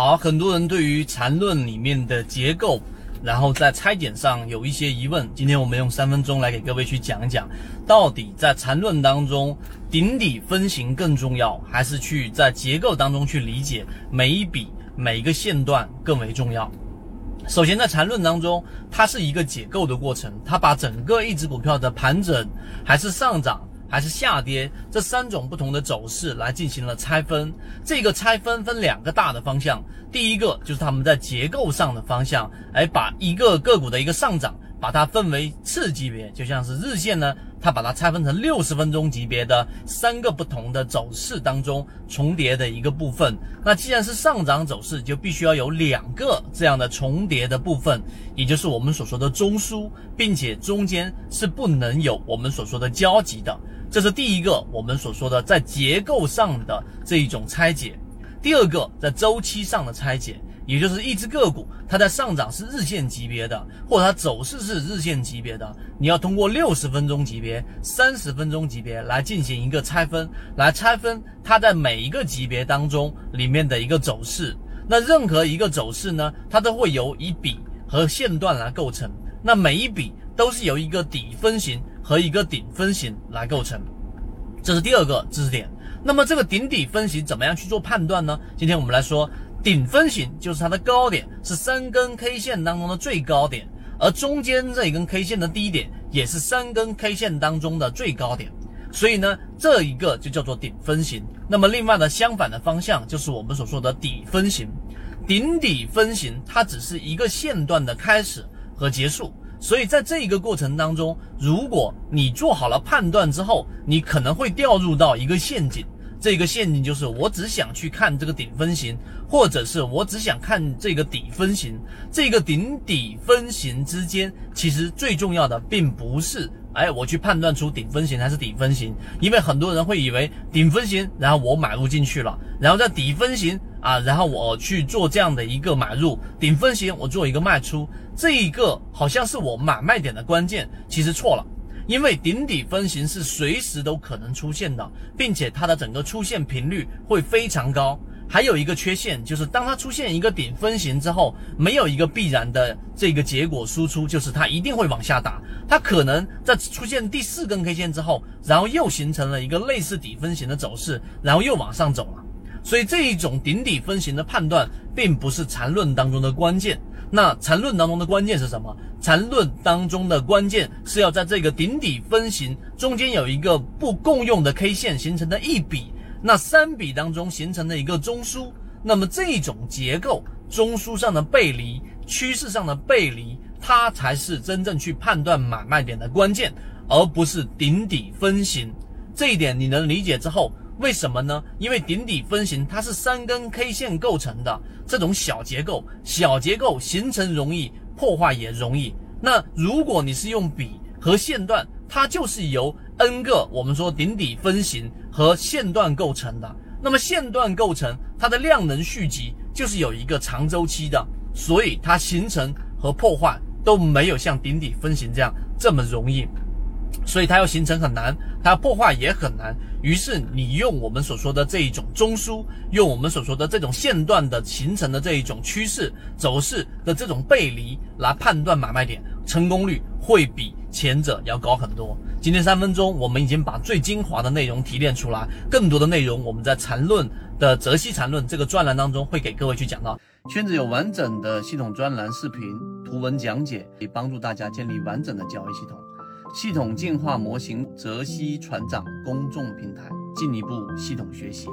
好，很多人对于缠论里面的结构，然后在拆解上有一些疑问。今天我们用三分钟来给各位去讲一讲，到底在缠论当中，顶底分型更重要，还是去在结构当中去理解每一笔每一个线段更为重要？首先，在缠论当中，它是一个解构的过程，它把整个一只股票的盘整还是上涨。还是下跌，这三种不同的走势来进行了拆分。这个拆分分两个大的方向，第一个就是他们在结构上的方向，哎，把一个个股的一个上涨，把它分为次级别，就像是日线呢。它把它拆分成六十分钟级别的三个不同的走势当中重叠的一个部分。那既然是上涨走势，就必须要有两个这样的重叠的部分，也就是我们所说的中枢，并且中间是不能有我们所说的交集的。这是第一个我们所说的在结构上的这一种拆解。第二个在周期上的拆解。也就是一只个股，它在上涨是日线级别的，或者它走势是日线级别的，你要通过六十分钟级别、三十分钟级别来进行一个拆分，来拆分它在每一个级别当中里面的一个走势。那任何一个走势呢，它都会由一笔和线段来构成，那每一笔都是由一个底分型和一个顶分型来构成。这是第二个知识点。那么这个顶底分型怎么样去做判断呢？今天我们来说。顶分型就是它的高点是三根 K 线当中的最高点，而中间这一根 K 线的低点也是三根 K 线当中的最高点，所以呢，这一个就叫做顶分型。那么另外呢，相反的方向就是我们所说的底分型。顶底分型它只是一个线段的开始和结束，所以在这一个过程当中，如果你做好了判断之后，你可能会掉入到一个陷阱。这个陷阱就是，我只想去看这个顶分型，或者是我只想看这个底分型。这个顶底分型之间，其实最重要的并不是，哎，我去判断出顶分型还是底分型，因为很多人会以为顶分型，然后我买入进去了，然后在底分型啊，然后我去做这样的一个买入，顶分型我做一个卖出，这一个好像是我买卖点的关键，其实错了。因为顶底分型是随时都可能出现的，并且它的整个出现频率会非常高。还有一个缺陷就是，当它出现一个顶分型之后，没有一个必然的这个结果输出，就是它一定会往下打。它可能在出现第四根 K 线之后，然后又形成了一个类似底分型的走势，然后又往上走了。所以这一种顶底分型的判断，并不是缠论当中的关键。那缠论当中的关键是什么？缠论当中的关键是要在这个顶底分型中间有一个不共用的 K 线形成的一笔，那三笔当中形成的一个中枢。那么这种结构，中枢上的背离，趋势上的背离，它才是真正去判断买卖点的关键，而不是顶底分型。这一点你能理解之后。为什么呢？因为顶底分型它是三根 K 线构成的这种小结构，小结构形成容易，破坏也容易。那如果你是用笔和线段，它就是由 N 个我们说顶底分型和线段构成的。那么线段构成它的量能蓄积就是有一个长周期的，所以它形成和破坏都没有像顶底分型这样这么容易。所以它要形成很难，它要破坏也很难。于是你用我们所说的这一种中枢，用我们所说的这种线段的形成的这一种趋势走势的这种背离来判断买卖点，成功率会比前者要高很多。今天三分钟，我们已经把最精华的内容提炼出来，更多的内容我们在缠论的泽西缠论这个专栏当中会给各位去讲到。圈子有完整的系统专栏视频、图文讲解，可以帮助大家建立完整的交易系统。系统进化模型泽西船长公众平台，进一步系统学习。